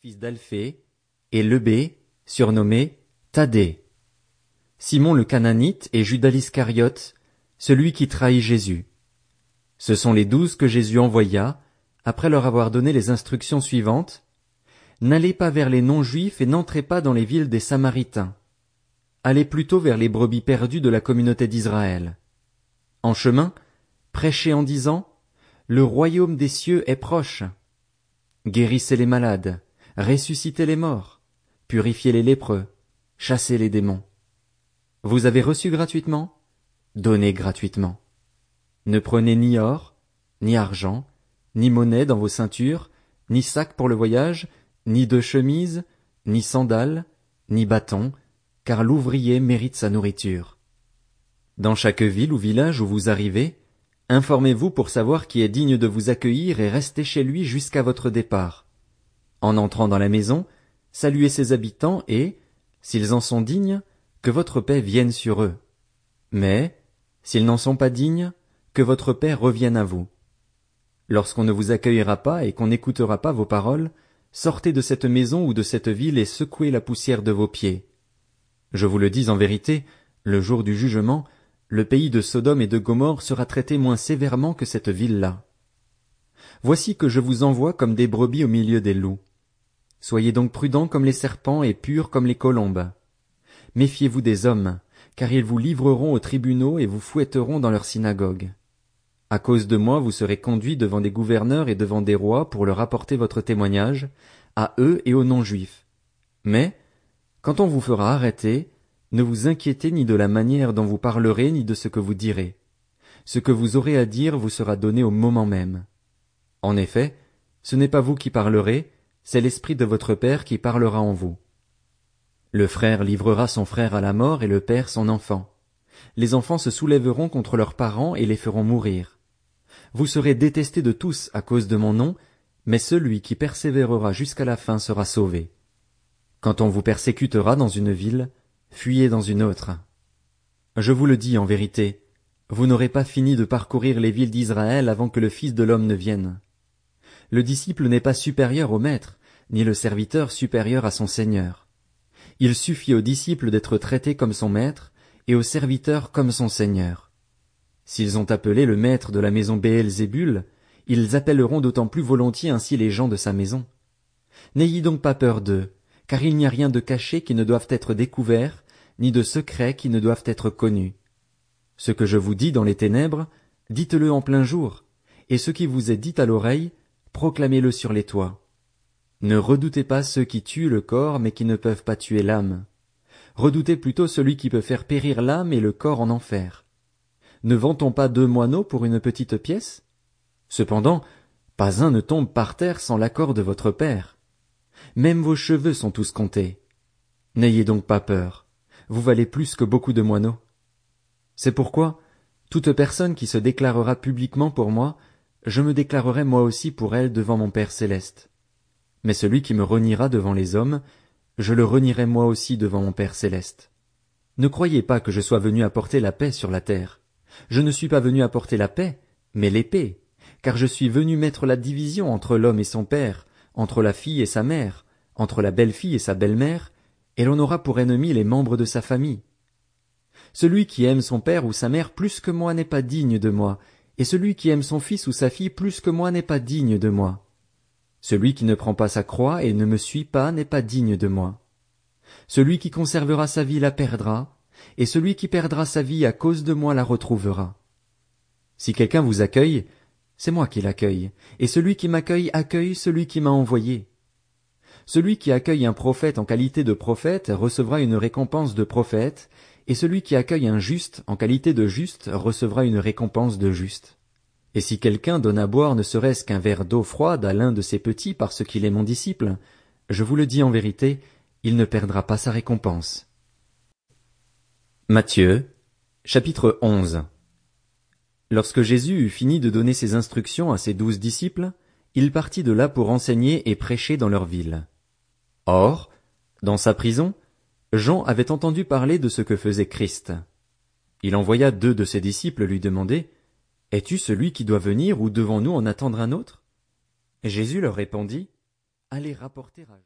fils d'Alphée, et Lebé, surnommé Thaddée. Simon le Cananite et Judas l'Iscariote, celui qui trahit Jésus. Ce sont les douze que Jésus envoya, après leur avoir donné les instructions suivantes. N'allez pas vers les non-juifs et n'entrez pas dans les villes des Samaritains. Allez plutôt vers les brebis perdues de la communauté d'Israël. En chemin, prêchez en disant, Le royaume des cieux est proche. Guérissez les malades, ressuscitez les morts, purifiez les lépreux, chassez les démons. Vous avez reçu gratuitement? Donnez gratuitement. Ne prenez ni or, ni argent, ni monnaie dans vos ceintures, ni sac pour le voyage, ni de chemise, ni sandales, ni bâton, car l'ouvrier mérite sa nourriture. Dans chaque ville ou village où vous arrivez, informez-vous pour savoir qui est digne de vous accueillir et restez chez lui jusqu'à votre départ. En entrant dans la maison, saluez ses habitants et, s'ils en sont dignes, que votre paix vienne sur eux. Mais, s'ils n'en sont pas dignes, que votre paix revienne à vous. Lorsqu'on ne vous accueillera pas et qu'on n'écoutera pas vos paroles, sortez de cette maison ou de cette ville et secouez la poussière de vos pieds. Je vous le dis en vérité, le jour du jugement, le pays de Sodome et de Gomorre sera traité moins sévèrement que cette ville-là. Voici que je vous envoie comme des brebis au milieu des loups. Soyez donc prudents comme les serpents et purs comme les colombes. Méfiez-vous des hommes, car ils vous livreront aux tribunaux et vous fouetteront dans leurs synagogues. À cause de moi vous serez conduits devant des gouverneurs et devant des rois pour leur apporter votre témoignage, à eux et aux non-juifs. Mais, quand on vous fera arrêter, ne vous inquiétez ni de la manière dont vous parlerez ni de ce que vous direz. Ce que vous aurez à dire vous sera donné au moment même. En effet, ce n'est pas vous qui parlerez, c'est l'Esprit de votre Père qui parlera en vous. Le frère livrera son frère à la mort et le père son enfant. Les enfants se soulèveront contre leurs parents et les feront mourir. Vous serez détestés de tous à cause de mon nom, mais celui qui persévérera jusqu'à la fin sera sauvé. Quand on vous persécutera dans une ville, fuyez dans une autre. Je vous le dis en vérité, vous n'aurez pas fini de parcourir les villes d'Israël avant que le Fils de l'homme ne vienne. Le disciple n'est pas supérieur au maître, ni le serviteur supérieur à son Seigneur. Il suffit au disciple d'être traité comme son maître, et au serviteur comme son Seigneur. S'ils ont appelé le maître de la maison Béelzébul, ils appelleront d'autant plus volontiers ainsi les gens de sa maison. N'ayez donc pas peur d'eux, car il n'y a rien de caché qui ne doive être découvert, ni de secret qui ne doivent être connus. Ce que je vous dis dans les ténèbres, dites-le en plein jour, et ce qui vous est dit à l'oreille, proclamez-le sur les toits. Ne redoutez pas ceux qui tuent le corps mais qui ne peuvent pas tuer l'âme. Redoutez plutôt celui qui peut faire périr l'âme et le corps en enfer. Ne vend-on pas deux moineaux pour une petite pièce? Cependant, pas un ne tombe par terre sans l'accord de votre Père. Même vos cheveux sont tous comptés. N'ayez donc pas peur, vous valez plus que beaucoup de moineaux. C'est pourquoi, toute personne qui se déclarera publiquement pour moi, je me déclarerai moi aussi pour elle devant mon Père céleste. Mais celui qui me reniera devant les hommes, je le renierai moi aussi devant mon Père céleste. Ne croyez pas que je sois venu apporter la paix sur la terre. Je ne suis pas venu apporter la paix, mais l'épée, car je suis venu mettre la division entre l'homme et son père, entre la fille et sa mère, entre la belle-fille et sa belle-mère, et l'on aura pour ennemis les membres de sa famille. Celui qui aime son père ou sa mère plus que moi n'est pas digne de moi, et celui qui aime son fils ou sa fille plus que moi n'est pas digne de moi. Celui qui ne prend pas sa croix et ne me suit pas n'est pas digne de moi. Celui qui conservera sa vie la perdra, et celui qui perdra sa vie à cause de moi la retrouvera. Si quelqu'un vous accueille, c'est moi qui l'accueille, et celui qui m'accueille accueille celui qui m'a envoyé. Celui qui accueille un prophète en qualité de prophète recevra une récompense de prophète, et celui qui accueille un juste en qualité de juste recevra une récompense de juste. Et si quelqu'un donne à boire ne serait-ce qu'un verre d'eau froide à l'un de ses petits parce qu'il est mon disciple, je vous le dis en vérité, il ne perdra pas sa récompense. Matthieu, chapitre 11 Lorsque Jésus eut fini de donner ses instructions à ses douze disciples, il partit de là pour enseigner et prêcher dans leur ville. Or, dans sa prison, Jean avait entendu parler de ce que faisait Christ. Il envoya deux de ses disciples lui demander es-tu celui qui doit venir ou devons-nous en attendre un autre? Jésus leur répondit, Allez rapporter à